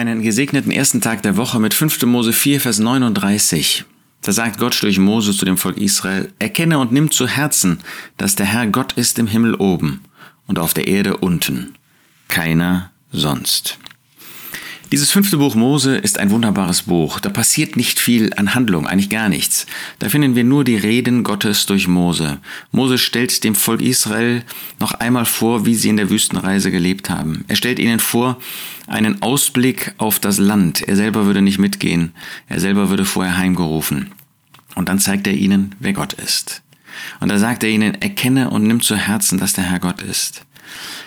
Einen gesegneten ersten Tag der Woche mit 5. Mose 4, Vers 39. Da sagt Gott durch Mose zu dem Volk Israel, Erkenne und nimm zu Herzen, dass der Herr Gott ist im Himmel oben und auf der Erde unten. Keiner sonst. Dieses fünfte Buch Mose ist ein wunderbares Buch. Da passiert nicht viel an Handlung, eigentlich gar nichts. Da finden wir nur die Reden Gottes durch Mose. Mose stellt dem Volk Israel noch einmal vor, wie sie in der Wüstenreise gelebt haben. Er stellt ihnen vor einen Ausblick auf das Land. Er selber würde nicht mitgehen. Er selber würde vorher heimgerufen. Und dann zeigt er ihnen, wer Gott ist. Und da sagt er ihnen, erkenne und nimm zu Herzen, dass der Herr Gott ist.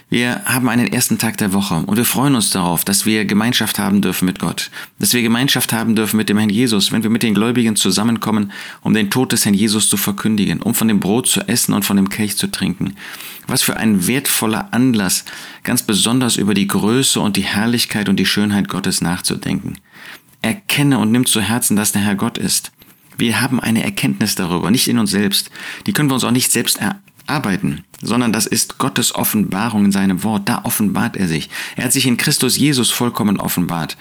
Wir haben einen ersten Tag der Woche und wir freuen uns darauf, dass wir Gemeinschaft haben dürfen mit Gott, dass wir Gemeinschaft haben dürfen mit dem Herrn Jesus, wenn wir mit den Gläubigen zusammenkommen, um den Tod des Herrn Jesus zu verkündigen, um von dem Brot zu essen und von dem Kelch zu trinken. Was für ein wertvoller Anlass, ganz besonders über die Größe und die Herrlichkeit und die Schönheit Gottes nachzudenken. Erkenne und nimm zu Herzen, dass der Herr Gott ist. Wir haben eine Erkenntnis darüber, nicht in uns selbst. Die können wir uns auch nicht selbst erarbeiten sondern das ist Gottes Offenbarung in seinem Wort. Da offenbart er sich. Er hat sich in Christus Jesus vollkommen offenbart.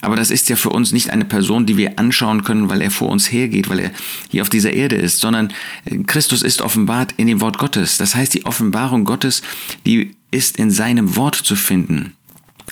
Aber das ist ja für uns nicht eine Person, die wir anschauen können, weil er vor uns hergeht, weil er hier auf dieser Erde ist, sondern äh, Christus ist offenbart in dem Wort Gottes. Das heißt, die Offenbarung Gottes, die ist in seinem Wort zu finden.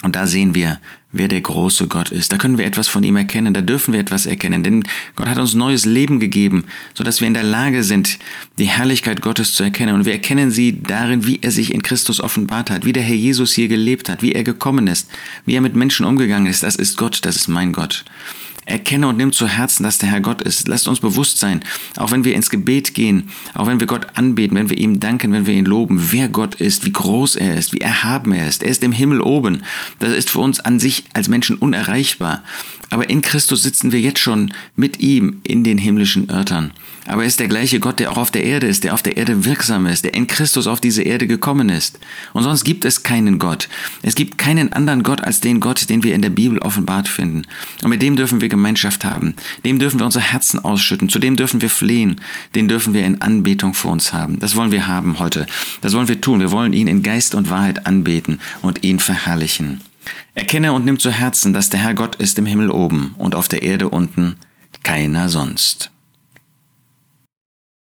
Und da sehen wir, wer der große Gott ist. Da können wir etwas von ihm erkennen, da dürfen wir etwas erkennen, denn Gott hat uns neues Leben gegeben, sodass wir in der Lage sind, die Herrlichkeit Gottes zu erkennen. Und wir erkennen sie darin, wie er sich in Christus offenbart hat, wie der Herr Jesus hier gelebt hat, wie er gekommen ist, wie er mit Menschen umgegangen ist. Das ist Gott, das ist mein Gott. Erkenne und nimm zu Herzen, dass der Herr Gott ist. Lasst uns bewusst sein, auch wenn wir ins Gebet gehen, auch wenn wir Gott anbeten, wenn wir ihm danken, wenn wir ihn loben, wer Gott ist, wie groß er ist, wie erhaben er ist. Er ist im Himmel oben. Das ist für uns an sich als Menschen unerreichbar. Aber in Christus sitzen wir jetzt schon mit ihm in den himmlischen Örtern. Aber er ist der gleiche Gott, der auch auf der Erde ist, der auf der Erde wirksam ist, der in Christus auf diese Erde gekommen ist. Und sonst gibt es keinen Gott. Es gibt keinen anderen Gott als den Gott, den wir in der Bibel offenbart finden. Und mit dem dürfen wir Gemeinschaft haben. Dem dürfen wir unsere Herzen ausschütten. Zu dem dürfen wir flehen. Den dürfen wir in Anbetung vor uns haben. Das wollen wir haben heute. Das wollen wir tun. Wir wollen ihn in Geist und Wahrheit anbeten und ihn verherrlichen. Erkenne und nimm zu Herzen, dass der Herr Gott ist im Himmel oben und auf der Erde unten keiner sonst.